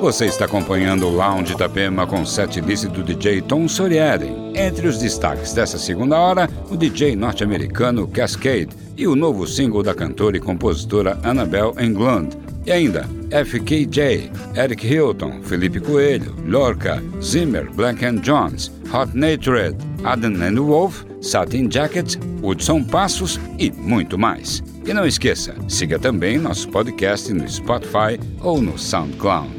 Você está acompanhando o Lounge Itapema com set list do DJ Tom Sorieri. Entre os destaques dessa segunda hora, o DJ norte-americano Cascade e o novo single da cantora e compositora Annabelle Englund. E ainda FKJ, Eric Hilton, Felipe Coelho, Lorca, Zimmer, Black and Jones, Hot Natured, Adam and Wolf, Satin Jacket, Hudson Passos e muito mais. E não esqueça, siga também nosso podcast no Spotify ou no SoundCloud.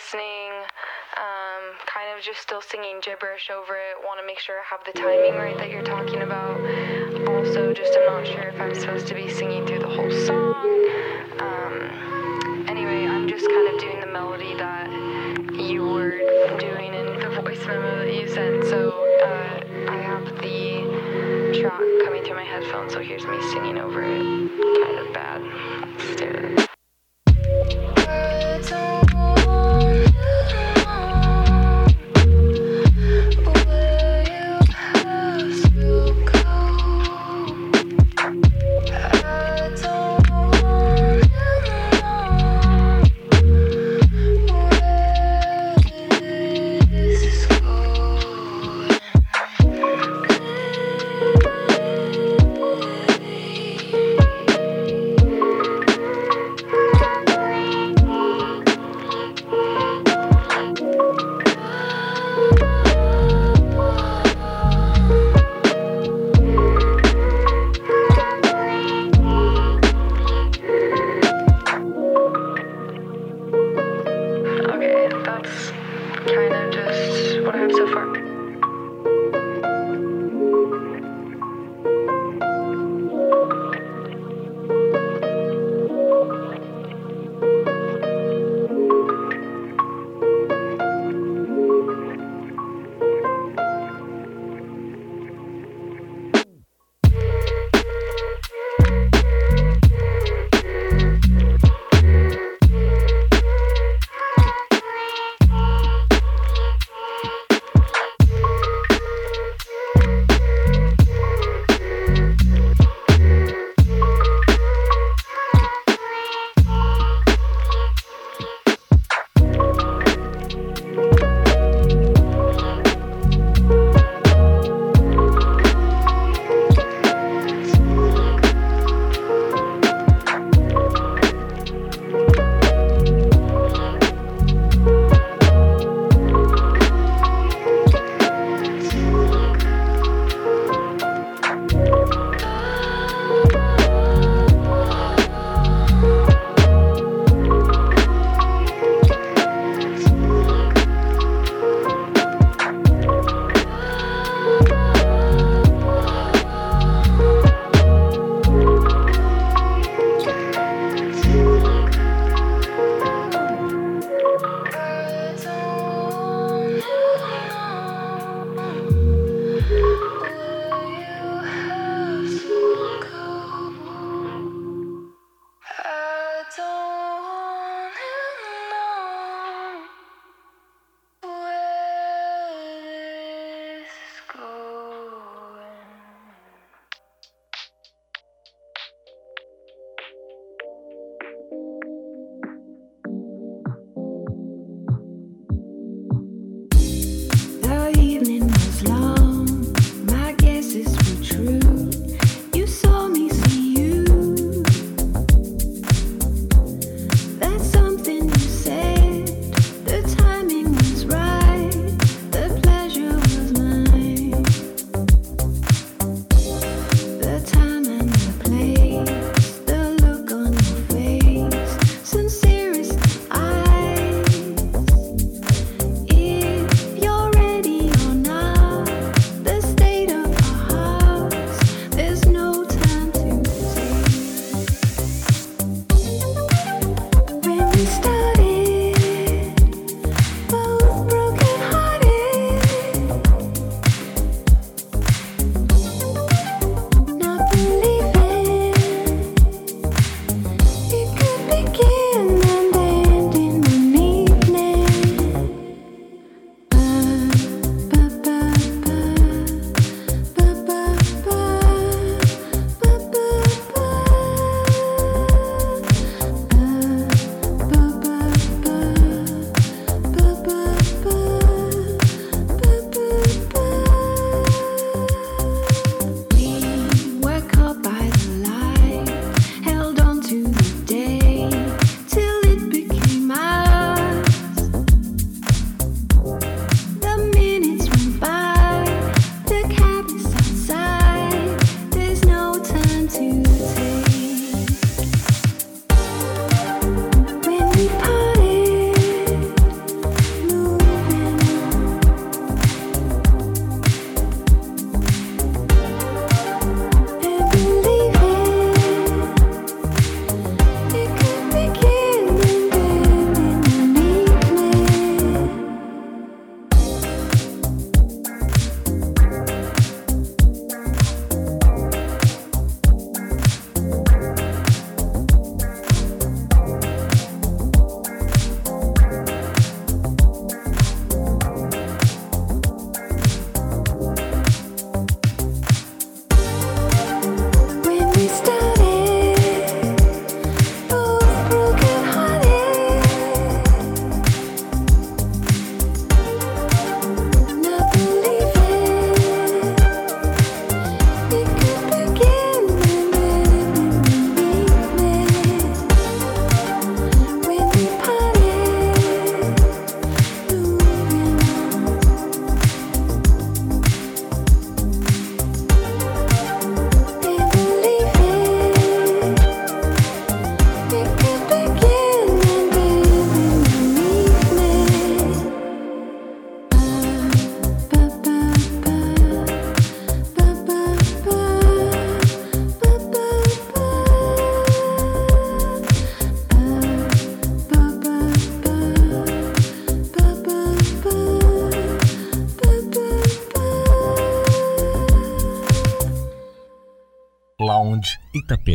Listening, um, kind of just still singing gibberish over it. Want to make sure I have the timing right that you're talking about. Also, just I'm not sure if I'm supposed to be singing through the whole song. Um, anyway, I'm just kind of doing the melody that you were doing in the voice memo that you sent. So uh, I have the track coming through my headphones, so here's me singing over it. Kind of bad. Let's do Lounge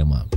тема.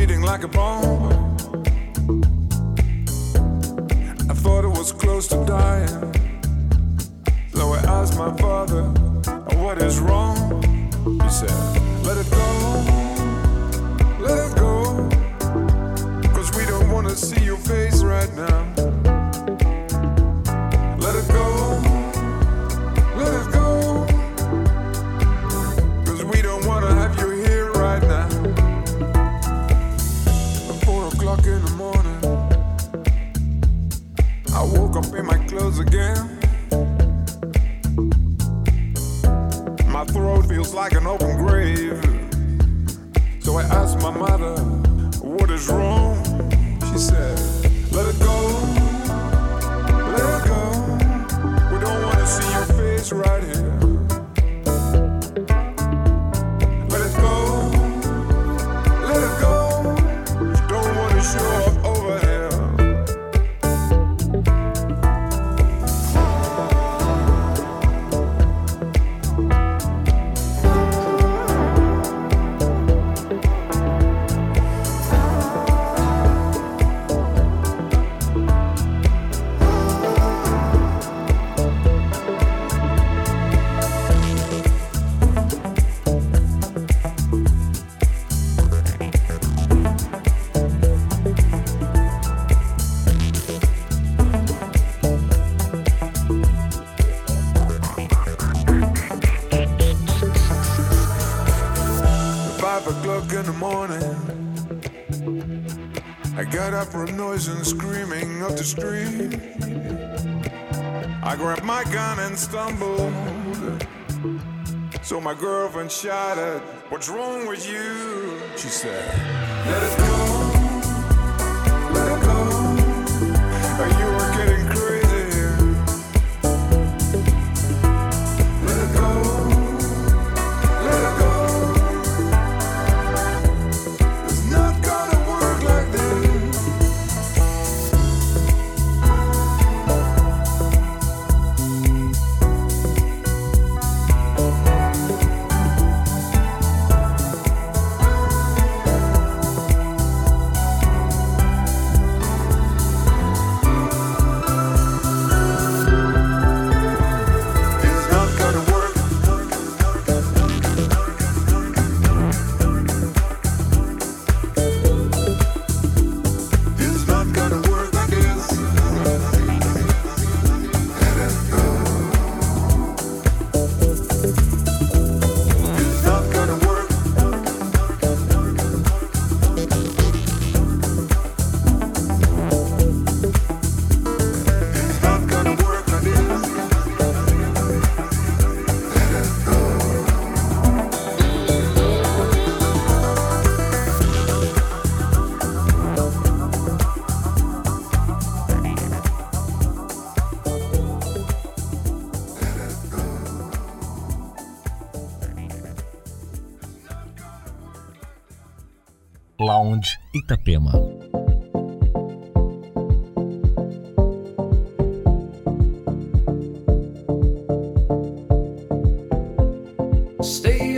Itapema. like a bomb. I thought it was close to dying. So I asked my father, What is wrong? He said, Let it go, let it go. Cause we don't wanna see your face right now. Feels like an open grave. So I asked my mother, What is wrong? She said, Let it go. Let it go. We don't want to see your face right here. And screaming up the street. I grabbed my gun and stumbled. So my girlfriend shouted, What's wrong with you? She said, Let it go. Itapema. Stay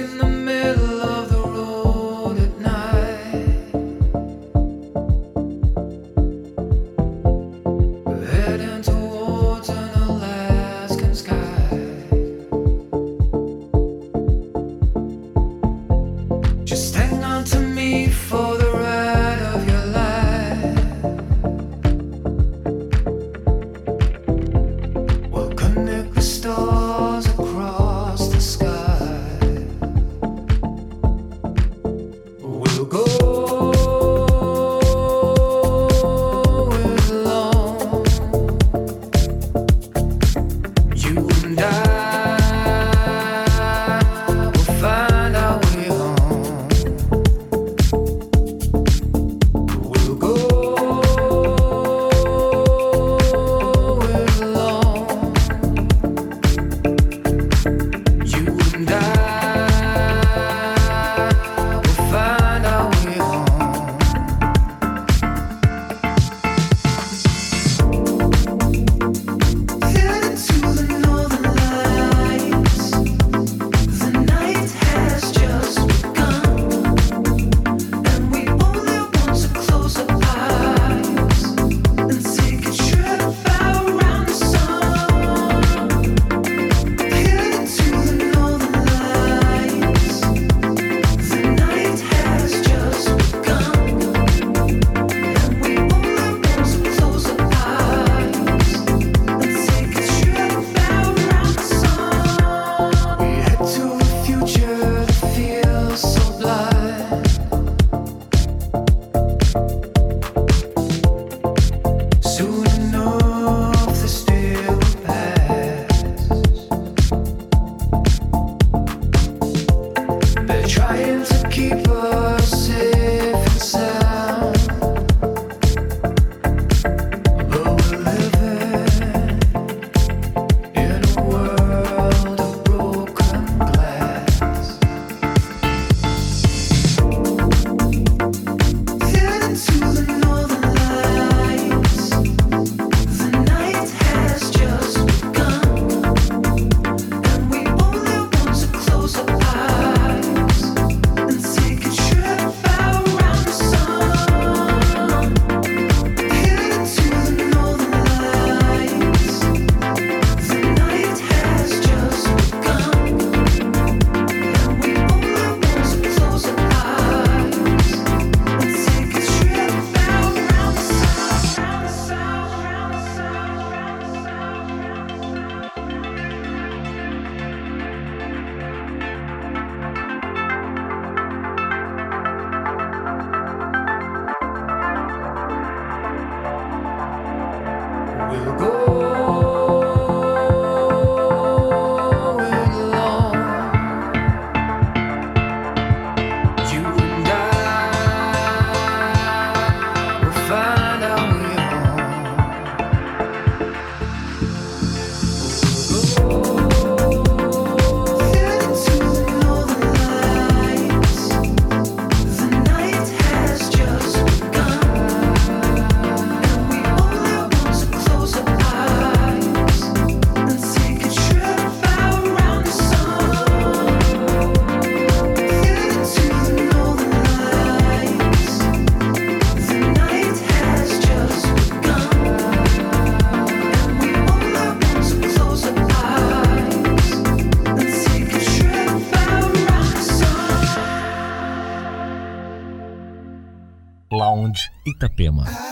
Itapema.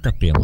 Itapema.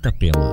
Itapema.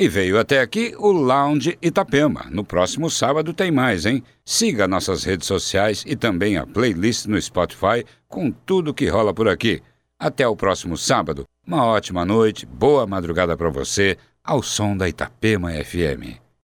E veio até aqui o Lounge Itapema. No próximo sábado tem mais, hein? Siga nossas redes sociais e também a playlist no Spotify com tudo que rola por aqui. Até o próximo sábado. Uma ótima noite, boa madrugada para você, ao som da Itapema FM.